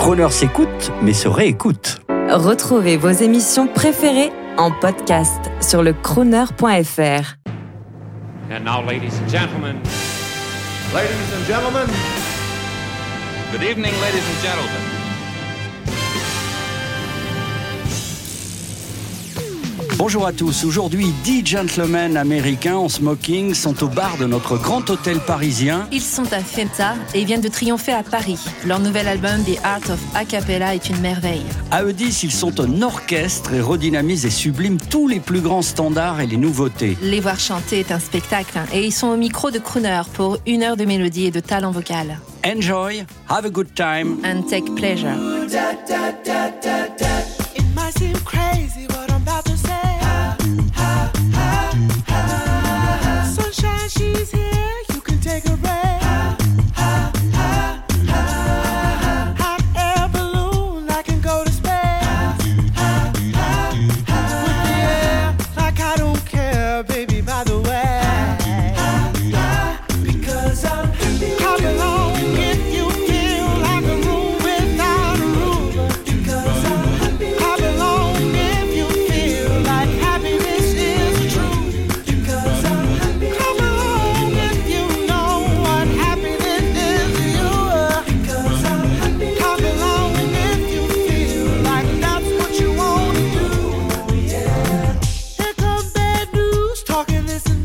Croner s'écoute, mais se réécoute. Retrouvez vos émissions préférées en podcast sur le crooner.fr. And now, ladies and gentlemen, Ladies and gentlemen, Good evening, ladies and gentlemen. Bonjour à tous. Aujourd'hui, 10 gentlemen américains en smoking sont au bar de notre grand hôtel parisien. Ils sont à Fenta et viennent de triompher à Paris. Leur nouvel album The Art of A Cappella est une merveille. À eux 10, ils sont un orchestre et redynamisent et subliment tous les plus grands standards et les nouveautés. Les voir chanter est un spectacle hein, et ils sont au micro de crooner pour une heure de mélodie et de talent vocal. Enjoy, have a good time. And take pleasure. It might seem crazy what I'm about she's here. You can take a break. Talking this and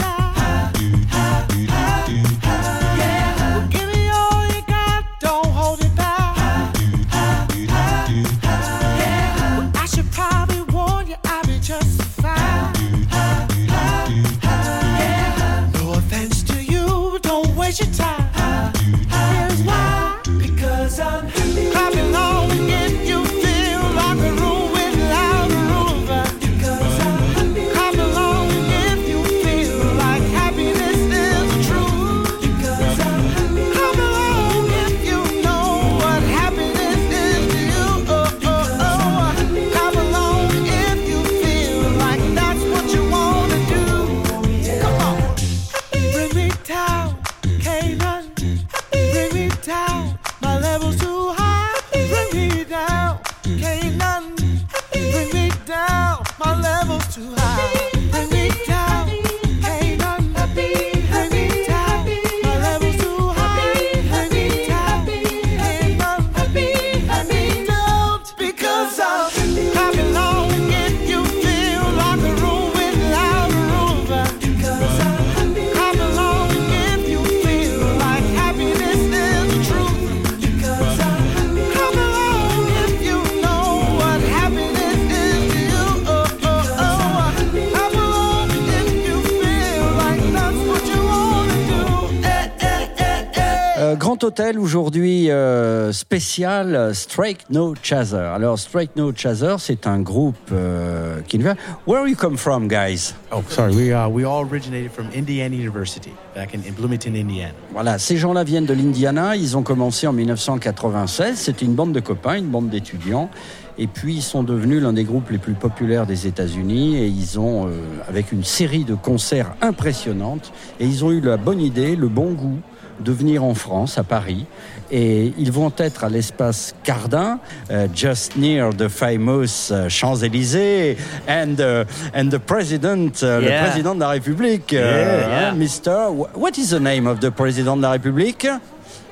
hôtel aujourd'hui euh, spécial euh, Strike No Chaser. Alors Strike No Chaser, c'est un groupe euh, qui nous vient. Where you come from, guys? Oh, sorry. We uh, we all originated from Indiana University back in, in Bloomington, Indiana. Voilà, ces gens-là viennent de l'Indiana. Ils ont commencé en 1996. C'était une bande de copains, une bande d'étudiants. Et puis ils sont devenus l'un des groupes les plus populaires des États-Unis. Et ils ont, euh, avec une série de concerts impressionnantes, et ils ont eu la bonne idée, le bon goût de venir en France, à Paris. Et ils vont être à l'espace Cardin, euh, just near the famous euh, Champs-Élysées, and, uh, and the president, euh, Yeah. le président de la République, euh, Yeah, hein, yeah. Mr. What is the name of the president de la République?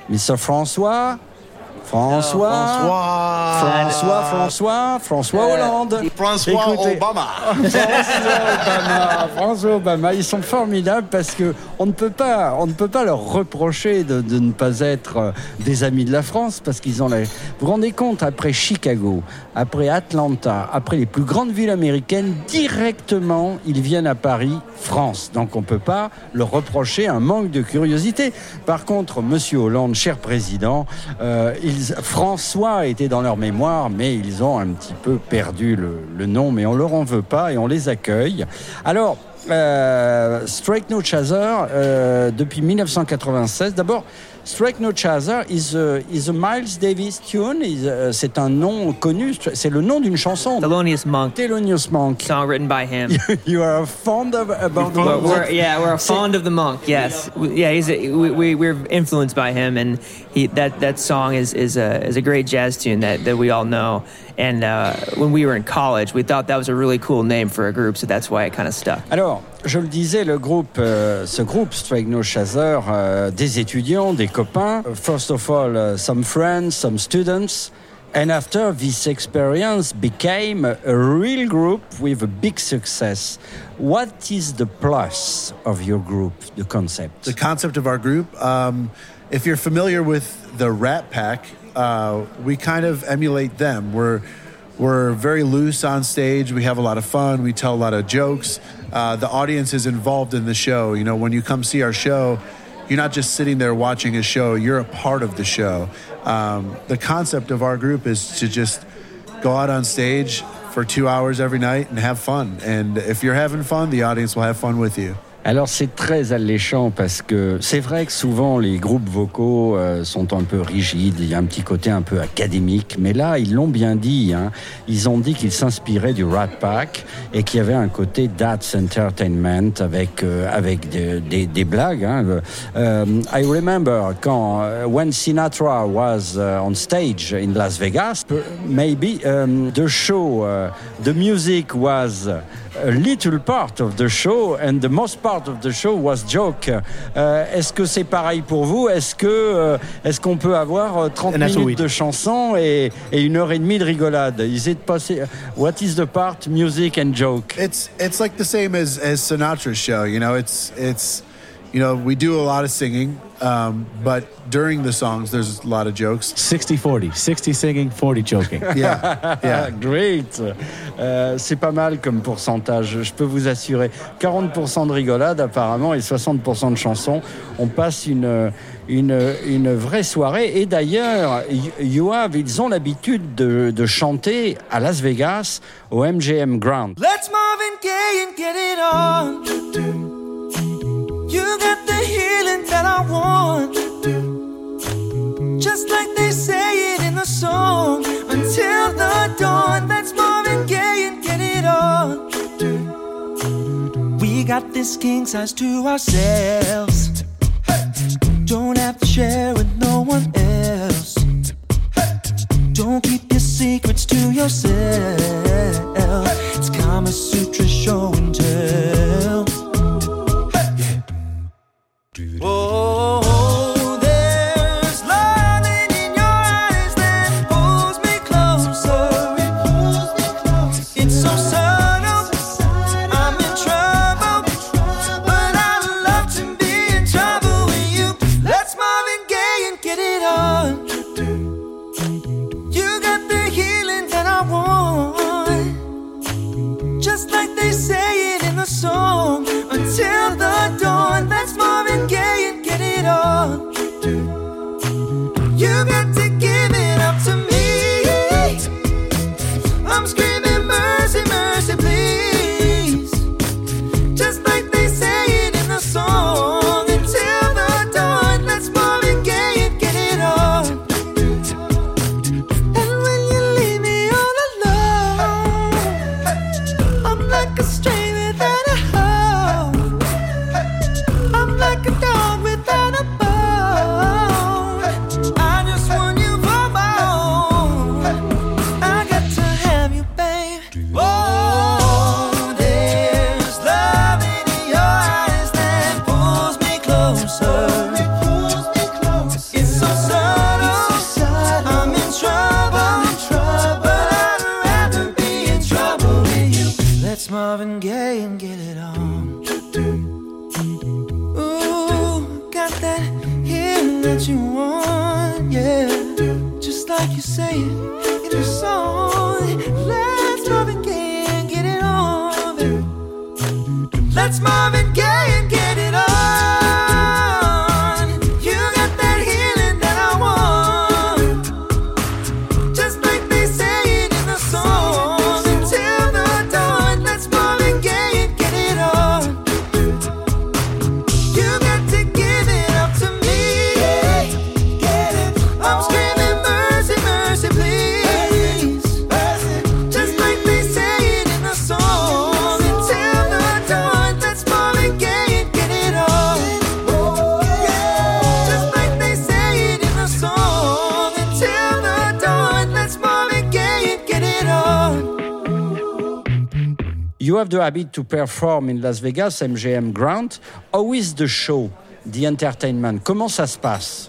Mr. François? François? François. François, François, François Hollande. François Écoutez, Obama. François Obama, François Obama, ils sont formidables parce que on ne peut pas, on ne peut pas leur reprocher de, de ne pas être euh, des amis de la France parce qu'ils ont la. Vous vous rendez compte après Chicago, après Atlanta, après les plus grandes villes américaines, directement ils viennent à Paris, France. Donc on peut pas leur reprocher un manque de curiosité. Par contre, Monsieur Hollande, cher président, euh, ils, François était dans leur mémoire, mais ils ont un petit peu perdu le, le nom, mais on leur en veut pas et on les accueille. Alors, euh, No Chaser, euh, depuis 1996, d'abord, Straight No Chaser is a, is a Miles Davis tune. Is, uh, c'est un nom connu. C'est le nom d'une chanson. Thelonious Monk, Thelonious Monk. song written by him. you are fond of about We're, we're- yeah, we're C'est- fond of the monk. Yes, yeah, he's a, we, we we're influenced by him, and he that that song is is a is a great jazz tune that that we all know. And uh, when we were in college, we thought that was a really cool name for a group, so that's why it kind of stuck. Alors, je le disais, le groupe, euh, ce groupe Straight No Chaser, euh, des étudiants, des copains. First of all, uh, some friends, some students. And after this experience became a, a real group with a big success. What is the plus of your group, the concept? The concept of our group, um, if you're familiar with the Rat Pack, uh, we kind of emulate them. We're we're very loose on stage. We have a lot of fun. We tell a lot of jokes. Uh, the audience is involved in the show. You know, when you come see our show, you're not just sitting there watching a show. You're a part of the show. Um, the concept of our group is to just go out on stage for two hours every night and have fun. And if you're having fun, the audience will have fun with you. Alors c'est très alléchant parce que c'est vrai que souvent les groupes vocaux euh, sont un peu rigides, il y a un petit côté un peu académique, mais là ils l'ont bien dit, hein. ils ont dit qu'ils s'inspiraient du Rat Pack et qu'il y avait un côté That's Entertainment avec euh, avec des, des- des blagues. Hein. Euh, I remember quand euh, when Sinatra was uh, on stage in Las Vegas, maybe um, the show, uh, the music was a little part of the show and the most part of the show was joke. Euh, est-ce que c'est pareil pour vous? Est-ce que euh, est-ce qu'on peut avoir euh, 30 And that's what we minutes de chansons et, et une heure et demie de rigolade? Is it possible What is the part? Music and joke. It's it's like the same as as Sinatra's show. You know, it's it's you know we do a lot of singing, um, but during the songs there's a lot of jokes. 60 40. 60 singing, 40 joking. Yeah, yeah. Great. Euh, c'est pas mal comme pourcentage, je peux vous assurer. 40% de rigolade apparemment et 60% de chansons. On passe une, une, une vraie soirée. Et d'ailleurs, Y- Yoav, ils ont l'habitude de, de chanter à Las Vegas au MGM Ground. Let's Marvin Gaye and get it on. You got the healing that I want. Just like they say it in the song. Until the dawn. Get it. We got this king size to ourselves. Don't have to share with no one else. Don't keep your secrets to yourself. It's Kama Sutra show have the habit to perform in Las Vegas, MGM Grand. How is the show, the entertainment? Comment ça se passe?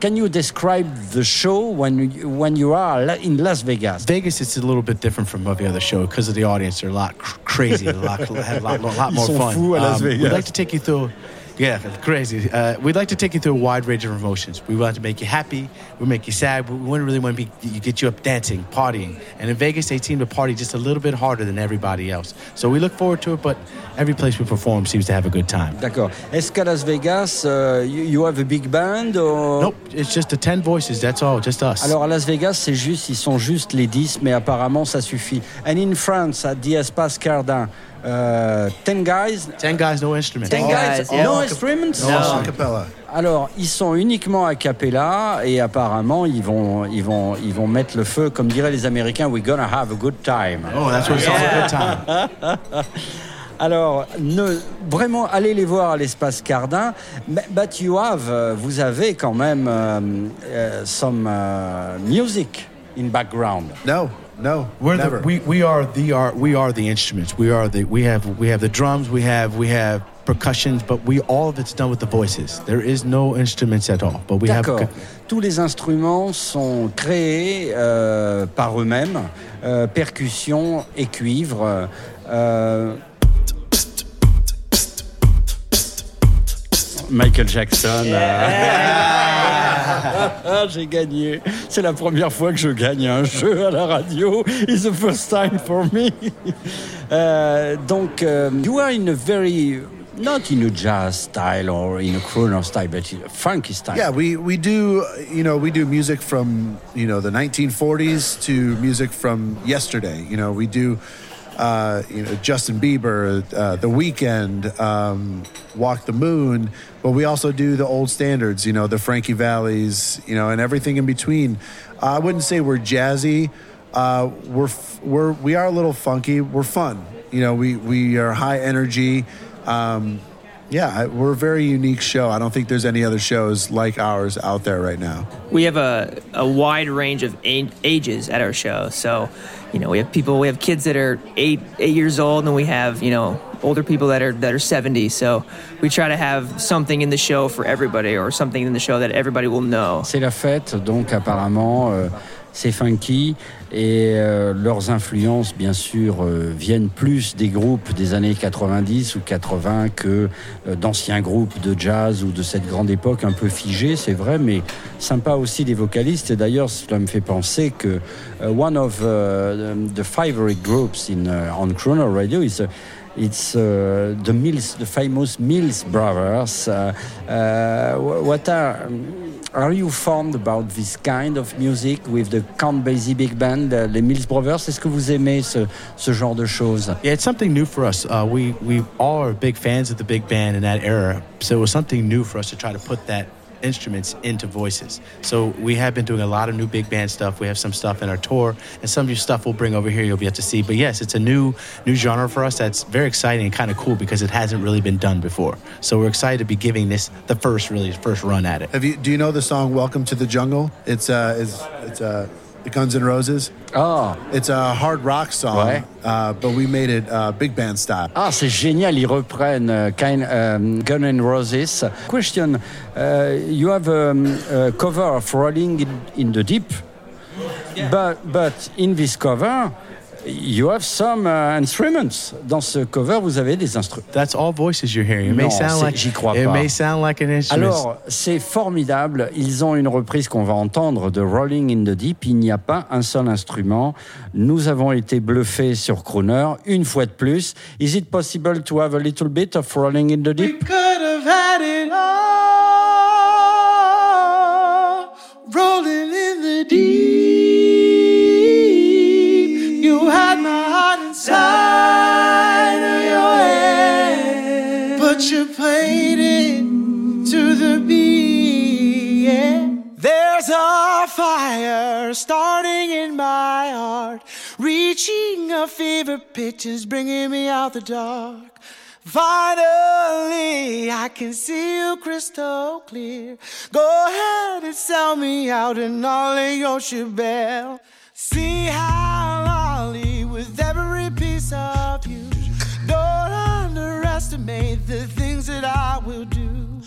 Can you describe the show when you, when you are in Las Vegas? Vegas is a little bit different from every other show because of the audience. They're a lot cr- crazy, a lot, have a lot, lot more fun. Um, fous à Las we'd like to take you through. Yeah, crazy. Uh, we'd like to take you through a wide range of emotions. We want to make you happy. We make you sad. We want to really want to be, get you up dancing, partying. And in Vegas, they seem to party just a little bit harder than everybody else. So we look forward to it. But every place we perform seems to have a good time. D'accord. Est-ce qu'à Las Vegas, uh, you, you have a big band or... Nope, it's just the ten voices. That's all, just us. Alors à Las Vegas, c'est juste, ils sont juste les 10, mais apparemment ça suffit. And in France, at the Espace Cardin, uh, 10 guys, ten guys, no instruments. 10 guys, yeah. no instruments No, acapella. Alors, ils sont uniquement a cappella et apparemment, ils vont, ils, vont, ils vont mettre le feu, comme diraient les Américains, we're gonna have a good time. Oh, that's what it sounds a good time. Alors, ne, vraiment, allez les voir à l'espace Cardin. But but you have, euh, vous avez quand même um, uh, some uh, music in background. No, no, We're never. the, we, we are the are we are the instruments. We are the we have we have the drums. We have we have percussions, but we all of it's done with the voices. There is no instruments at all. But we have D'accord. Tous les instruments sont créés euh, par eux-mêmes, euh, percussion et cuivre. euh, Michael Jackson. euh. Ah, J'ai gagné. C'est la première fois que je gagne un jeu à la radio. It's the first time for me. Euh, donc, euh, you are in a very, not in a jazz style or in a crooner style, but in a funky style. Yeah, we, we do, you know, we do music from, you know, the 1940s to music from yesterday. You know, we do, uh, you know, Justin Bieber, uh, The Weeknd, um, Walk the Moon, but we also do the old standards, you know, the Frankie Vallis, you know, and everything in between. I wouldn't say we're jazzy. Uh, we're, we're, we are a little funky. We're fun. You know, we, we are high energy. Um, yeah, we're a very unique show. I don't think there's any other shows like ours out there right now. We have a, a wide range of ages at our show. So, you know, we have people, we have kids that are eight eight years old, and we have you know older people that are that are 70. So we try to have something in the show for everybody, or something in the show that everybody will know. C'est la fête, donc apparemment euh, c'est funky et euh, leurs influences bien sûr euh, viennent plus des groupes des années 90 ou 80 que euh, d'anciens groupes de jazz ou de cette grande époque un peu figée, c'est vrai, mais sympa aussi des vocalistes. Et d'ailleurs, cela me fait penser que euh, one of uh, the favorite groups in uh, on Croner Radio is uh, uh, the Mills, the famous Mills brothers. Uh, uh, wh- what are are you fond about this kind of music with the Count Basie Big Band, les Mills Brothers? Est-ce que vous aimez ce, ce genre de choses? Yeah, it's something new for us. Uh, we we all are big fans of the big band in that era, so it was something new for us to try to put that instruments into voices. So we have been doing a lot of new big band stuff. We have some stuff in our tour, and some of your stuff we'll bring over here. You'll be able to see. But yes, it's a new new genre for us. That's very exciting and kind of cool because it hasn't really been done before. So we're excited to be giving this the first really first run at it. Have you? Do you know the song "Welcome to the Jungle"? It's uh, it's it's uh, the Guns N' Roses. Oh. It's a hard rock song, Ouais. uh, but we made it uh, big band style. ah c'est génial, ils reprennent uh, kind, um, Gun N' Roses. Question, uh, you have um, a cover of Rolling in, in the Deep, but, but in this cover, you have some uh, instruments. Dans ce cover, vous avez des instruments. That's all voices you're hearing. It may Non, sound like j'y crois it pas. may sound like an instrument. Alors, c'est formidable. Ils ont une reprise qu'on va entendre de Rolling in the Deep. Il n'y a pas un seul instrument. Nous avons été bluffés sur Crooner une fois de plus. Is it possible to have a little bit of Rolling in the Deep? could have had it all, starting in my heart, reaching a fever pitch, is bringing me out the dark. Finally, I can see you crystal clear. Go ahead and sell me out and all of your shebell. See how lolly with every piece of you Don't underestimate the things that I will do.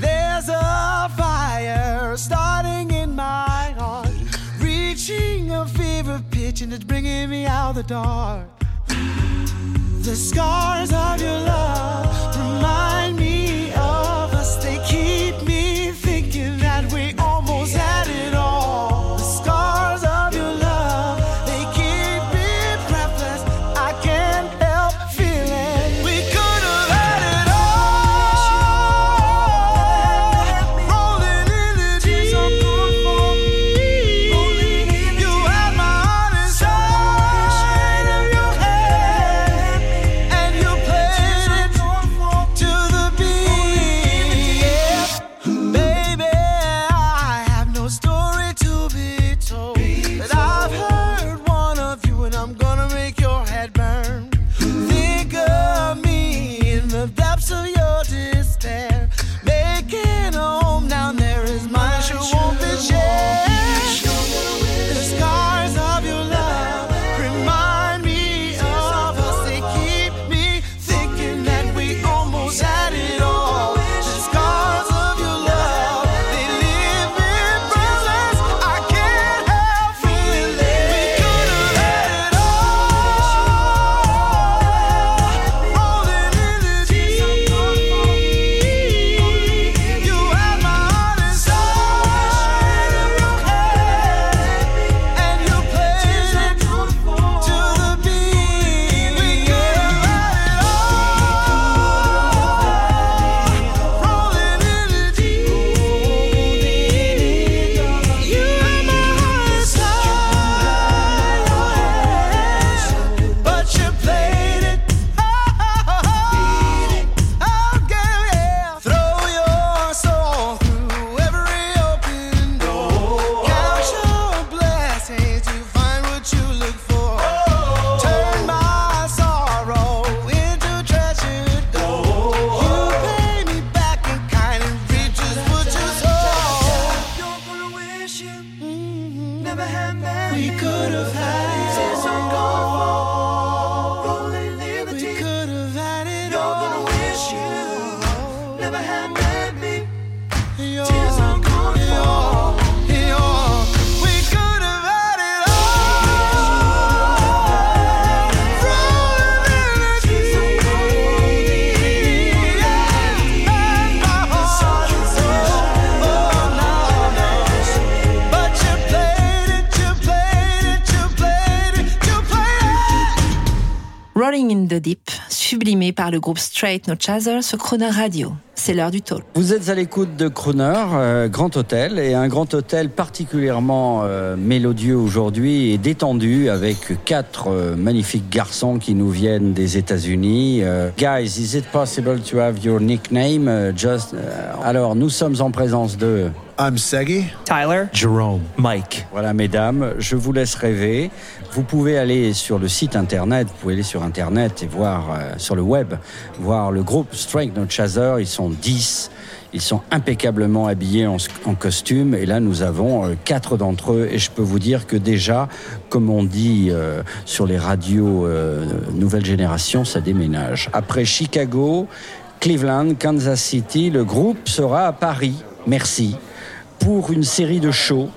There's a fire starting in my heart, reaching a fever pitch, and it's bringing me out the dark. The scars of your love remind me of us. They Rolling in the Deep, sublimé par le groupe Straight No Chaser sur Croner Radio. C'est l'heure du talk. Vous êtes à l'écoute de Crooner, euh, Grand Hôtel, et un Grand Hôtel particulièrement euh, mélodieux aujourd'hui et détendu avec quatre euh, magnifiques garçons qui nous viennent des États-Unis. Euh, guys, is it possible to have your nickname? uh, just, euh, alors, nous sommes en présence de. I'm Segi. Tyler, Jerome. Mike. Voilà, mesdames, je vous laisse rêver. Vous pouvez aller sur le site internet, vous pouvez aller sur internet et voir euh, sur le web, voir le groupe Strength No Chaser. Ils sont 10. Ils sont impeccablement habillés en, en costume. Et là, nous avons euh, quatre d'entre eux. Et je peux vous dire que déjà, comme on dit euh, sur les radios euh, nouvelle génération, ça déménage. Après Chicago, Cleveland, Kansas City, le groupe sera à Paris. Merci pour une série de shows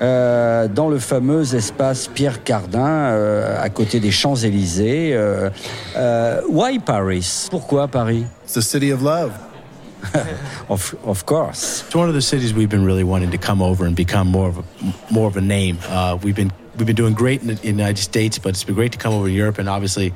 euh, dans le fameux espace Pierre Cardin, euh, à côté des Champs-Élysées. Euh, euh, why Paris? Pourquoi Paris? It's the city of love. of, of course. It's one of the cities we've been really wanting to come over and become more of a more of a name. Uh, we've been we've been doing great in the, in the United States, but it's been great to come over to Europe, and obviously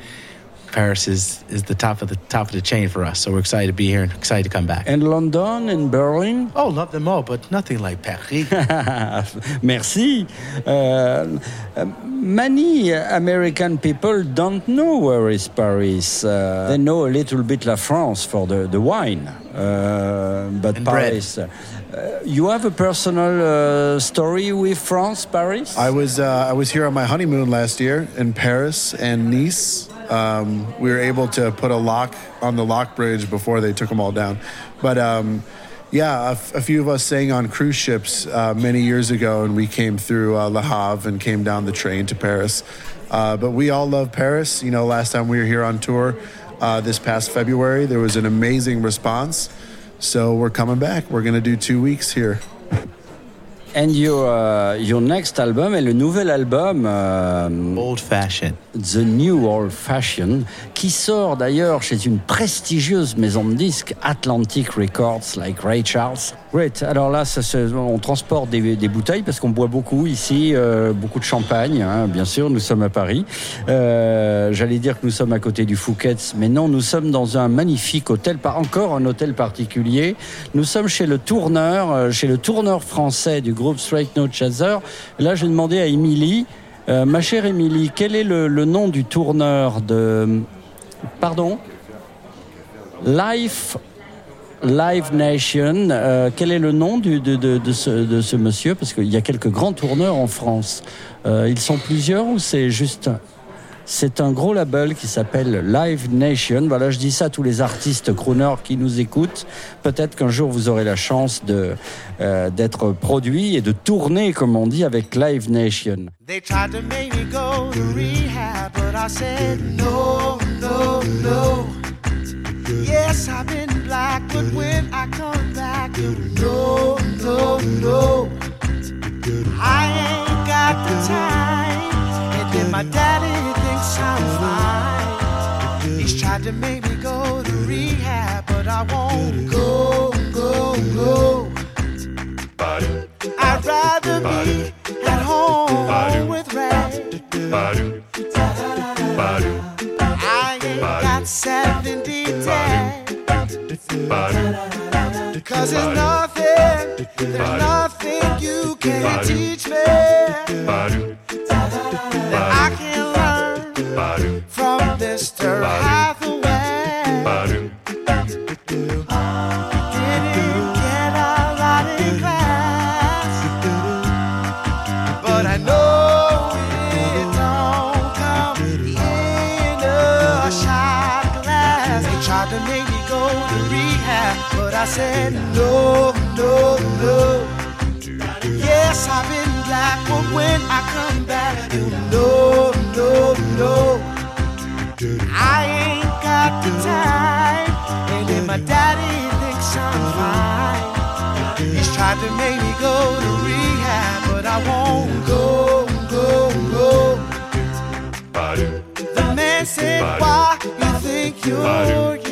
Paris is is the top of the top of the chain for us. So we're excited to be here and excited to come back. And London and Berlin oh, love them all, but nothing like Paris. Merci. Uh, uh, many American people don't know where is Paris. Uh, they know a little bit La France for the, the wine, uh, but And bread. Paris. Uh, you have a personal uh, story with France, Paris? I was uh, I was here on my honeymoon last year in Paris and Nice. Um, we were able to put a lock on the lock bridge before they took them all down. But um, yeah, a, f- a few of us sang on cruise ships uh, many years ago, and we came through uh, Le Havre and came down the train to Paris. Uh, but we all love Paris. You know, last time we were here on tour, uh, this past February. There was an amazing response. So we're coming back. We're going to do two weeks here. And your, uh, your next album est le nouvel album euh, Old Fashioned. The New Old Fashion, qui sort d'ailleurs chez une prestigieuse maison de disques, Atlantic Records, like Ray Charles. Great. Alors là, on transporte des, des bouteilles parce qu'on boit beaucoup ici, euh, beaucoup de champagne, hein, bien sûr. Nous sommes à Paris. Euh, J'allais dire que nous sommes à côté du Fouquet's, mais non, nous sommes dans un magnifique hôtel, pas encore un hôtel particulier. Nous sommes chez le tourneur, euh, chez le tourneur français du groupe Straight No Chaser. Là, j'ai demandé à Émilie. Euh, ma chère Émilie, quel est le, nom du tourneur de... Pardon? Life, Live Nation. Euh, quel est le nom de ce monsieur? Parce qu'il y a quelques grands tourneurs en France. Euh, ils sont plusieurs ou c'est juste... C'est un gros label qui s'appelle Live Nation. Voilà, je dis ça à tous les artistes crooners qui nous écoutent. Peut-être qu'un jour vous aurez la chance de euh, d'être produit et de tourner, comme on dit, avec Live Nation. My daddy thinks I'm fine. He's tried to make me go to rehab, but I won't go, go, go. I'd rather be at home with Ray. I ain't got 70 days. Cause there's nothing, there's nothing you can teach me from Mr. Hathaway. No, no. I ain't got the time, and if my daddy thinks I'm fine, he's tried to make me go to rehab, but I won't go, go, go. The man said, Why you think you're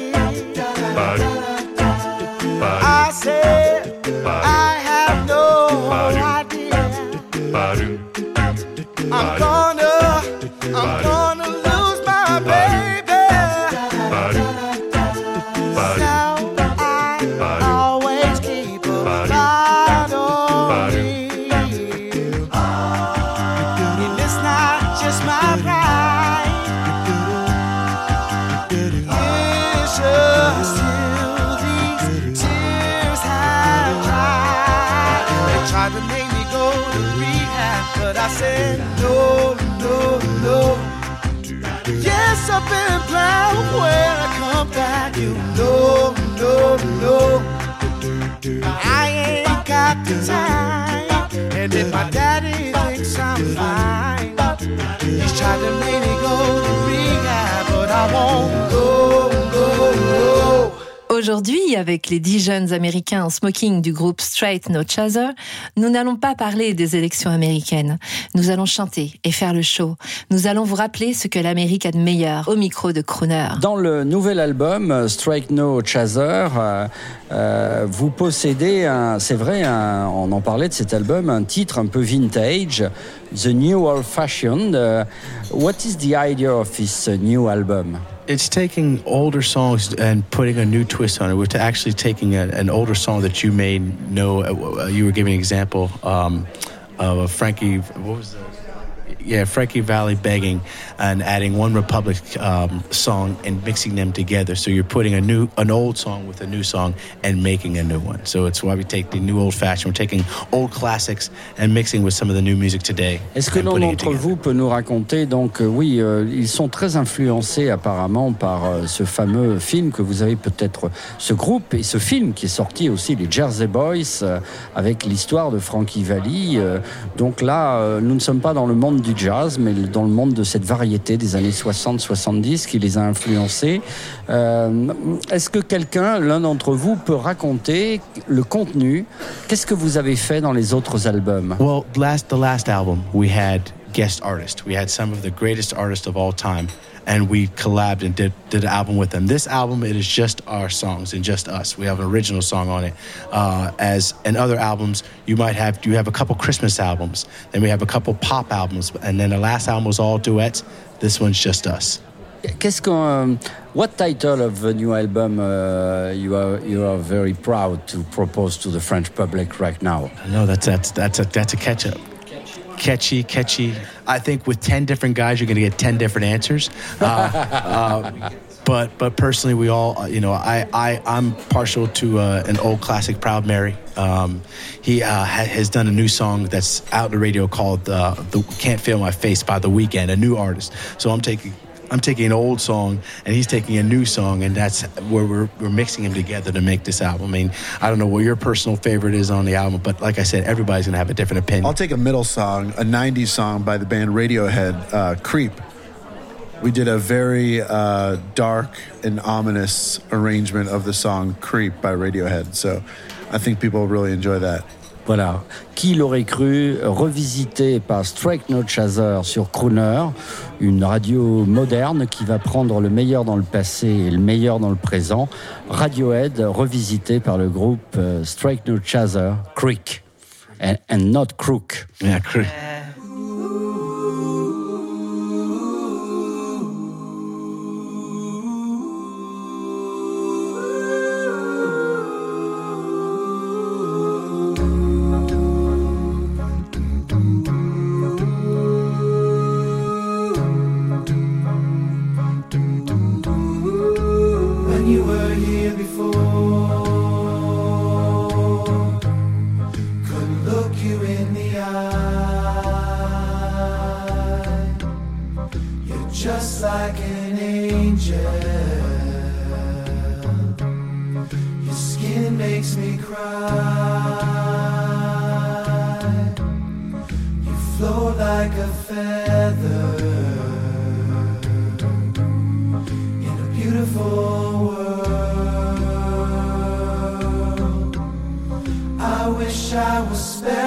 he's tried to make me go to rehab, but I won't go, go, go. Aujourd'hui, avec les dix jeunes Américains en smoking du groupe Straight No Chaser, nous n'allons pas parler des élections américaines. Nous allons chanter et faire le show. Nous allons vous rappeler ce que l'Amérique a de meilleur au micro de Crooner. Dans le nouvel album euh, Strike No Chaser, euh, euh, vous possédez, un- c'est vrai, un- on en parlait de cet album, un titre un peu vintage, The New Old Fashioned. Uh, what is the idea of this uh, new album? It's taking older songs and putting a new twist on it. We're actually taking a, an older song that you may know. Uh, you were giving an example um, of Frankie. What was the? Yeah, Frankie Valley begging and adding One Republic um, song and mixing them together. So you're putting a new, an old song with a new song and making a new one. So it's why we take the new old fashioned. We're taking old classics and mixing with some of the new music today. Est-ce que l'un d'entre vous peut nous raconter donc euh, oui euh, ils sont très influencés apparemment par euh, ce fameux film que vous avez peut-être ce groupe et ce film qui est sorti aussi les Jersey Boys euh, avec l'histoire de Frankie Valli euh, donc là nous ne sommes pas dans le monde du jazz, mais dans le monde de cette variété des années 60-70 qui les a influencés. Euh, Est-ce que quelqu'un, l'un d'entre vous, peut raconter le contenu? Qu'est-ce que vous avez fait dans les autres albums? Well, last the last album we had guest artists. We had some of the greatest artists of all time, and we collabed and did did an album with them. This album it is just our songs and just us. We have an original song on it. Uh, as in other albums, you might have you have a couple Christmas albums, then we have a couple pop albums, and then the last album was all duets. This one's just us. Qu'est-ce qu'on, what title of the new album uh, you are you are very proud to propose to the French public right now? No, that's that's that's a that's a catch up. Catchy, catchy. I think with ten different guys, you're going to get ten different answers. Uh, uh, but but personally, we all uh, you know I I I'm partial to uh, an old classic, Proud Mary. Um, he uh, ha- has done a new song that's out on the radio called uh, "The Can't Feel My Face" by The Weeknd, a new artist. So I'm taking. I'm taking an old song and he's taking a new song, and that's where we're, we're mixing them together to make this album. I mean, I don't know what your personal favorite is on the album, but like I said, everybody's gonna have a different opinion. I'll take a middle song, a 90s song by the band Radiohead, uh, Creep. We did a very uh, dark and ominous arrangement of the song Creep by Radiohead. So I think people really enjoy that. Voilà. Qui l'aurait cru revisité par Strike No Chaser sur Crooner, une radio moderne qui va prendre le meilleur dans le passé et le meilleur dans le présent. Radiohead revisité par le groupe euh, Strike No Chaser, Creek, and, and not Crook. Yeah, Creek. I was special.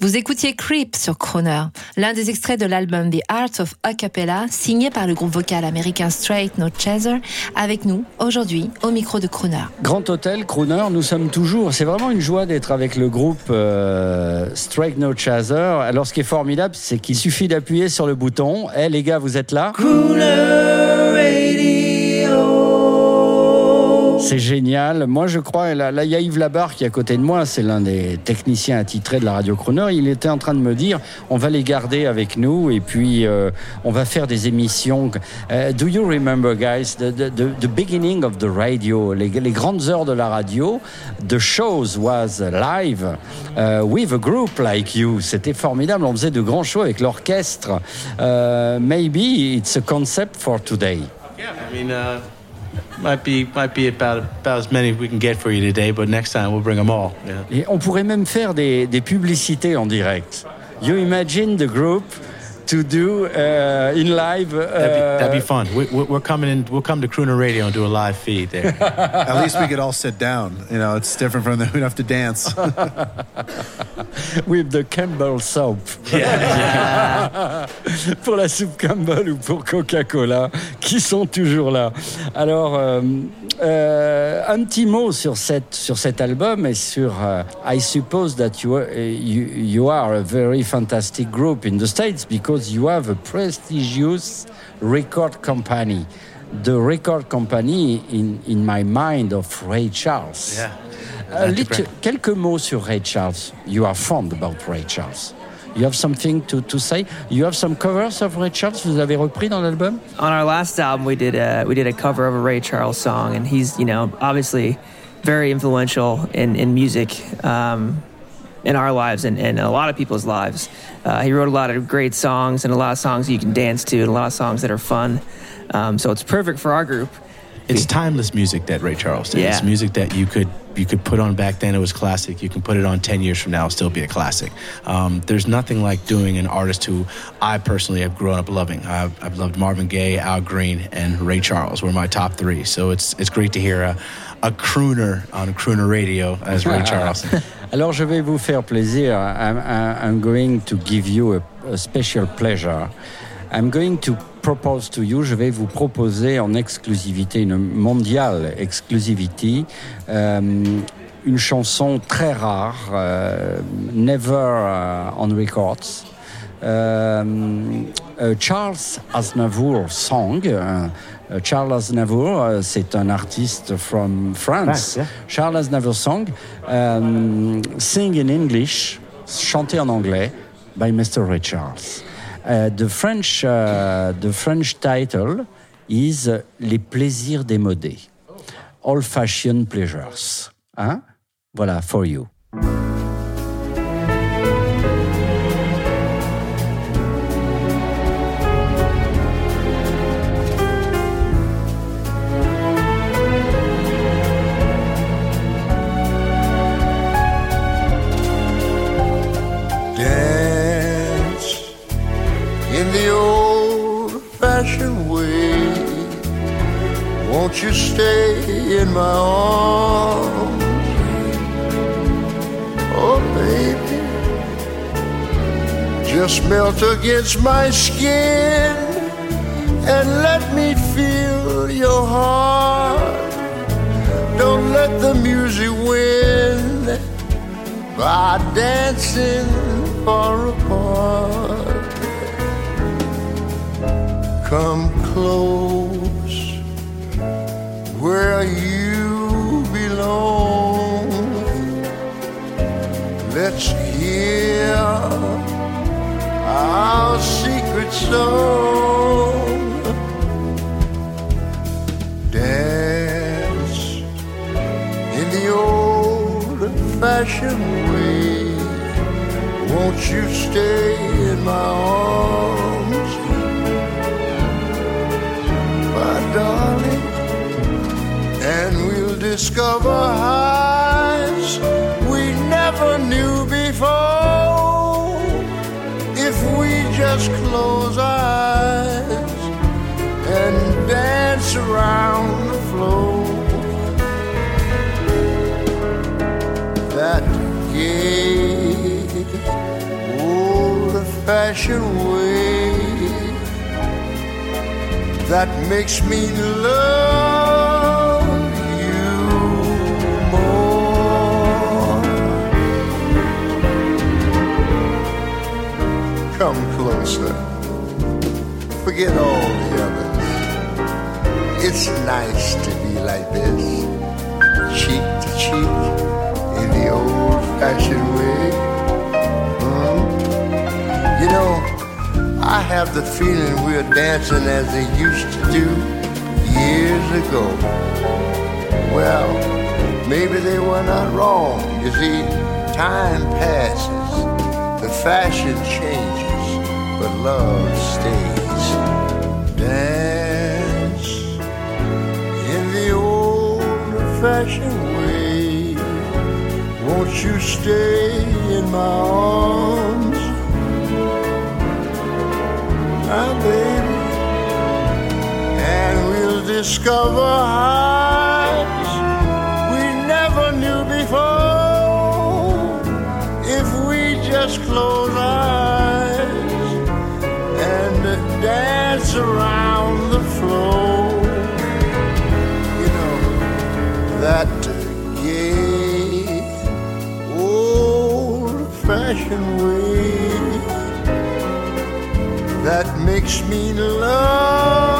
Vous écoutiez Creep sur Croner, l'un des extraits de l'album The Art of Acapella, signé par le groupe vocal américain Straight No Chaser, avec nous aujourd'hui au micro de Croner. Grand Hôtel, Crooner, nous sommes toujours. C'est vraiment une joie d'être avec le groupe euh, Strike No Chaser. Alors, ce qui est formidable, c'est qu'il suffit d'appuyer sur le bouton. Eh, les gars, vous êtes là C'est génial. Moi, je crois, là, il y a Yves Labarre qui est à côté de moi. C'est l'un des techniciens attitrés de la radio Crooner. Il était en train de me dire, on va les garder avec nous et puis euh, on va faire des émissions. Euh, do you remember, guys, the, the, beginning of the radio, les, grandes heures de la radio, the shows was live uh, with a group like you. C'était formidable. On faisait de grands shows avec l'orchestre. Maybe it's a concept for today. Uh, might be might be about about as many we can get for you today, but next time we'll bring them all. Yeah. Et on pourrait même faire des, des publicités en direct. You imagine the group to do uh, in live. That'd be, uh, that'd be fun. We, we- we're coming in. We'll come to Crooner Radio and do a live feed there. At least we could all sit down. You know, it's different from the, we don't have to dance. with the Campbell soap. Yeah. pour la soupe Campbell ou pour Coca-Cola, qui sont toujours là. Alors, euh, euh, un petit mot sur, cette, sur cet album et sur. euh, I suppose that you are, you, you are a very fantastic group in the States because you have a prestigious record company. The record company, in, in my mind, of Ray Charles. Yeah. A little- quelques mots sur Ray Charles. You are fond about Ray Charles. You have something to, to say? You have some covers of Ray Charles? Vous avez repris dans l'album? On our last album, we did a we did a cover of a Ray Charles song, and he's you know obviously very influential in in music. Um, in our lives and, and a lot of people's lives. Uh, he wrote a lot of great songs and a lot of songs you can dance to and a lot of songs that are fun. Um, so it's perfect for our group. It's timeless music that Ray Charles did. It's music that you could you could put on back then. It was classic. You can put it on ten years from now, it'll still be a classic. Um, there's nothing like doing an artist who I personally have grown up loving. I've, I've loved Marvin Gaye, Al Green, and Ray Charles were my top three. So it's it's great to hear a, a crooner on crooner radio as Ray Charles. Alors je vais vous faire plaisir. I'm, going to give you a, special pleasure. I'm going to propose to you, je vais vous proposer en exclusivité, une mondiale exclusivité, euh, une chanson très rare, euh, never uh, on records. Euh, Charles Aznavour song. Euh, euh, Charles Aznavour, euh, c'est un artiste from France. Yeah. Charles Aznavour song, um, sing in English, chanté en anglais by Mr. Ray Charles. Uh, the French, uh, the French title is Les plaisirs démodés, old fashioned pleasures. Hein? Voilà, for you. Won't you stay in my arms? Oh, baby, just melt against my skin and let me feel your heart. Don't let the music win by dancing far apart. Come close where you belong. Let's hear our secret song. Dance in the old fashioned way. Won't you stay in my arms, discover heights we never knew before if we just close our eyes and dance around the floor. That gay, old fashioned way that makes me love Forget all the others. It's nice to be like this, cheek to cheek, in the old fashioned way. Hmm? You know, I have the feeling we're dancing as they used to do years ago. Well, maybe they were not wrong. You see, time passes, the fashion changes, but love stays. Old fashioned way. Won't you stay in my arms? my baby, and we'll discover heights we never knew before if we just close our old-fashioned way that makes me love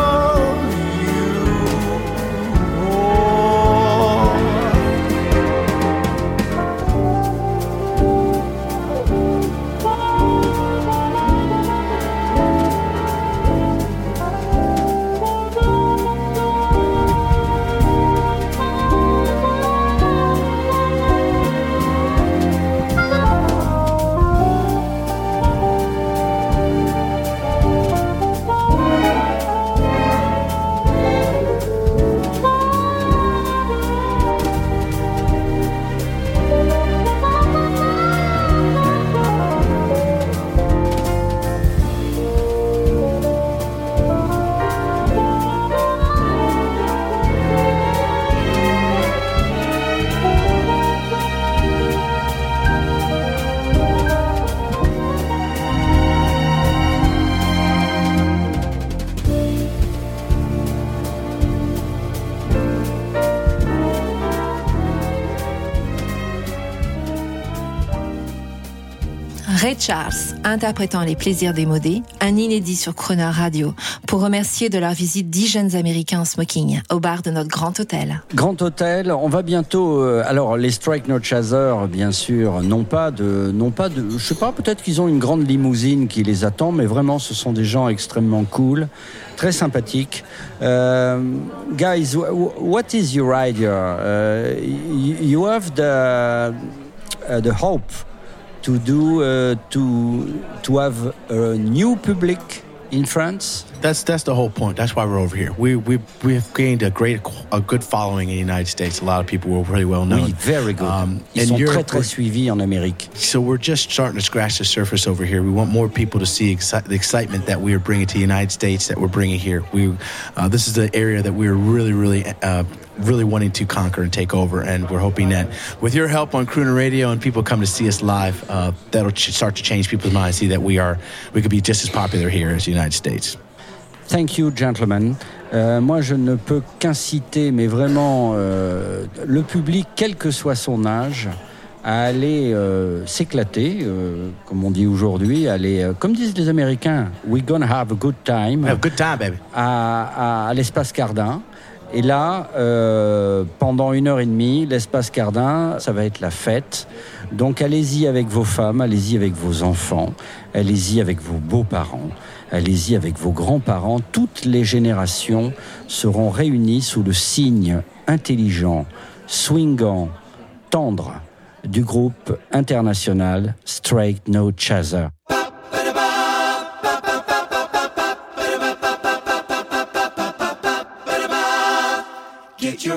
Ray Charles, interprétant Les plaisirs démodés, un inédit sur Croner Radio, pour remercier de leur visite dix jeunes Américains en smoking au bar de notre grand hôtel. Grand hôtel, on va bientôt. euh, alors les Strike No Chaser, bien sûr, non pas de, non pas de. Je sais pas, peut-être qu'ils ont une grande limousine qui les attend, mais vraiment, ce sont des gens extrêmement cool, très sympathiques. Euh, guys, wh- wh- what is your idea? Uh, you, have the uh, the hope to do uh, to to have a new public in France. That's that's the whole point. That's why we're over here. We we we have gained a great a good following in the United States. A lot of people were really well known. Oui, very good. Um, Ils and sont Europe, très très suivis en Amérique. So we're just starting to scratch the surface over here. We want more people to see exci- the excitement that we are bringing to the United States, that we're bringing here. We, uh, this is the area that we're really, really, uh, really wanting to conquer and take over. And we're hoping that with your help on Crooner Radio and people come to see us live, uh, that'll ch- start to change people's minds. See that we are, we could be just as popular here as the United States. Thank you, gentlemen. Euh, moi, je ne peux qu'inciter, mais vraiment, euh, le public, quel que soit son âge, à aller euh, s'éclater, euh, comme on dit aujourd'hui, aller, euh, comme disent les Américains, we're gonna have a good time. Have a good time, baby. à, à- à l'espace Cardin. Et là, euh, pendant une heure et demie, l'espace Cardin, ça va être la fête. Donc allez-y avec vos femmes, allez-y avec vos enfants, allez-y avec vos beaux-parents, allez-y avec vos grands-parents. Toutes les générations seront réunies sous le signe intelligent swingant, tendre du groupe international Straight No Chaser.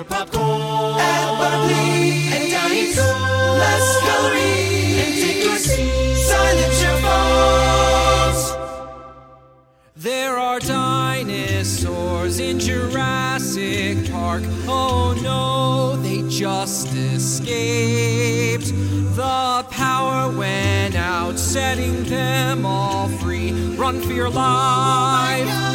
Get popcorn and butter please and dice. Less calories and take your seat. Silence your phones. There are dinosaurs in Jurassic Park. Oh no, they just escaped. The power went out, setting them all free. Run for your life. I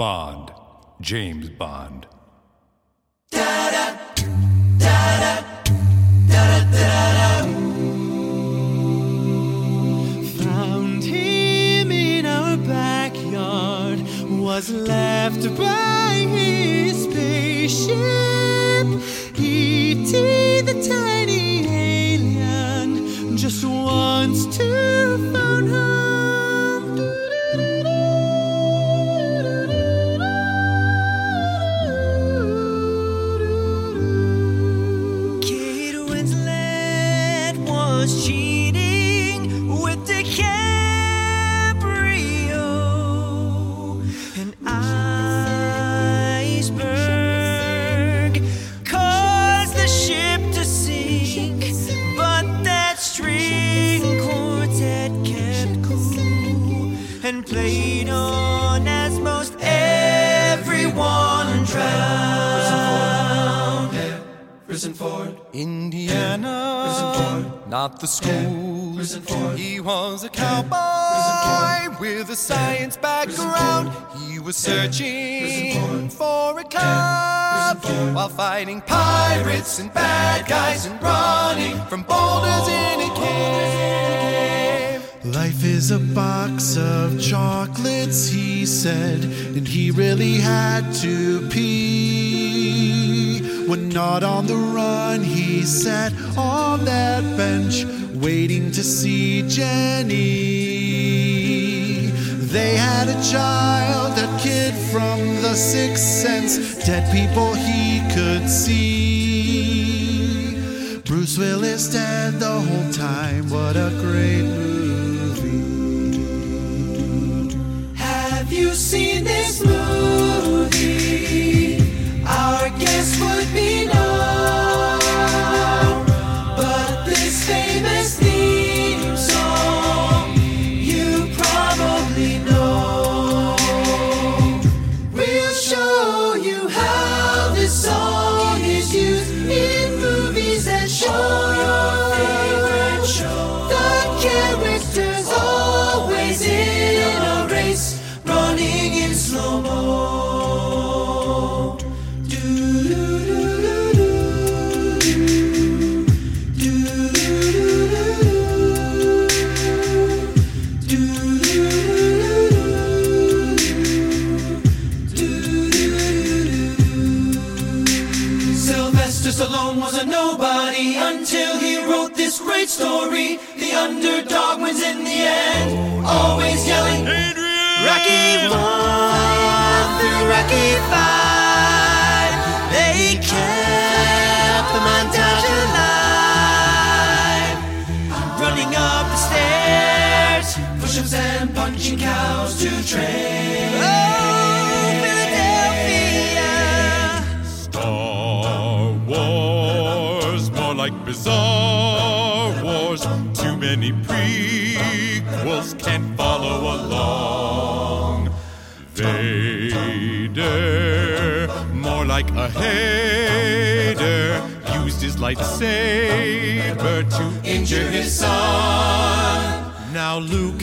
Bond. James Bond. The school. He was a cowboy with a science background. He was searching for a cub while fighting pirates and bad guys and running from boulders in a cave. Life is a box of chocolates, he said, and he really had to pee. Not on the run, he sat on that bench, waiting to see Jenny. They had a child, that kid from the sixth sense, dead people he could see. Bruce Willis dead the whole time, what a great movie. Have you seen through They kept the montage alive, running up the stairs, push-ups and punching cows to train. Oh, Philadelphia. Star Wars, more like Bizarre Wars. Too many prequels can't follow along. Like a hater, used his lightsaber to injure his son. Now, Luke,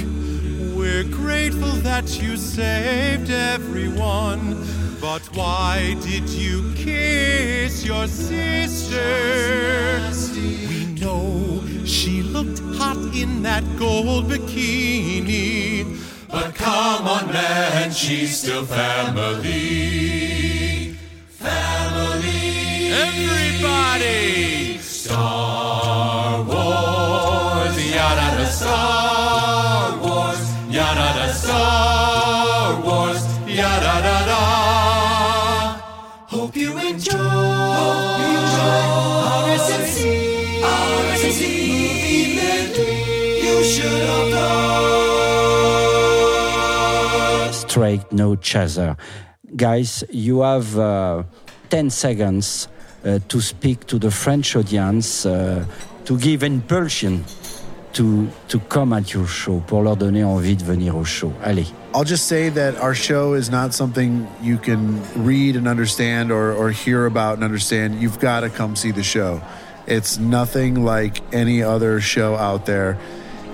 we're grateful that you saved everyone. But why did you kiss your sister? We know she looked hot in that gold bikini. But come on, man, she's still family. Everybody. Star Wars. Yada da Star Wars. Yada da Star Wars. Yada da da. Hope you enjoy. Hope you enjoy. RSNC. RSNC. Movie medley. You should have known. Straight No Chaser. Guys, you have uh, 10 seconds to speak to the French audience, uh, to give impulsion to, to come at your show, pour leur donner envie de venir au show. Allez. I'll just say that our show is not something you can read and understand or, or hear about and understand. You've got to come see the show. It's nothing like any other show out there.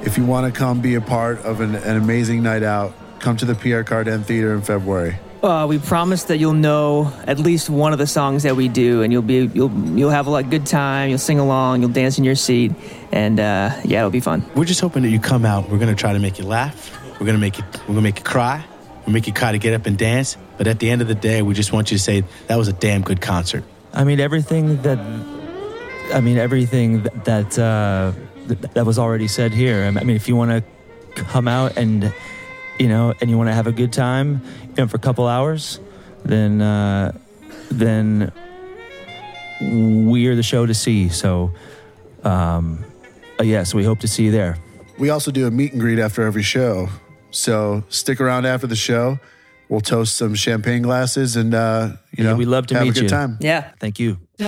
If you want to come be a part of an, an amazing night out, come to the Pierre Cardin Theater in February. Uh, we promise that you'll know at least one of the songs that we do, and you'll be you'll you'll have a like, good time. You'll sing along. You'll dance in your seat, and uh, yeah, it'll be fun. We're just hoping that you come out. We're gonna try to make you laugh. We're gonna make you. We're gonna make you cry. We'll make you try to get up and dance. But at the end of the day, we just want you to say that was a damn good concert. I mean, everything that, I mean, everything that that, uh, that, that was already said here. I mean, if you want to come out and, you know, and you want to have a good time, you know, for a couple hours, then, uh, then we're the show to see. So, um, uh, yeah, so we hope to see you there. We also do a meet and greet after every show. So stick around after the show. We'll toast some champagne glasses and, uh, you Yeah, know, we love to have meet a good you. time. Yeah. Thank you. There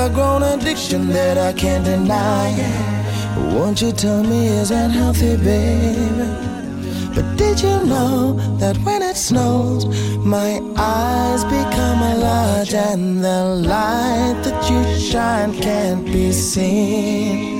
A grown addiction that I can't deny. Won't you tell me is that healthy, baby? But did you know that when it snows, my eyes become large and the light that you shine can't be seen?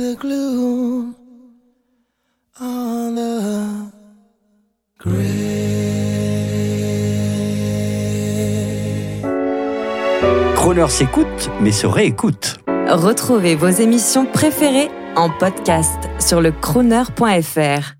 The gloom on the Croner s'écoute, mais se réécoute. Retrouvez vos émissions préférées en podcast sur le crooner.fr.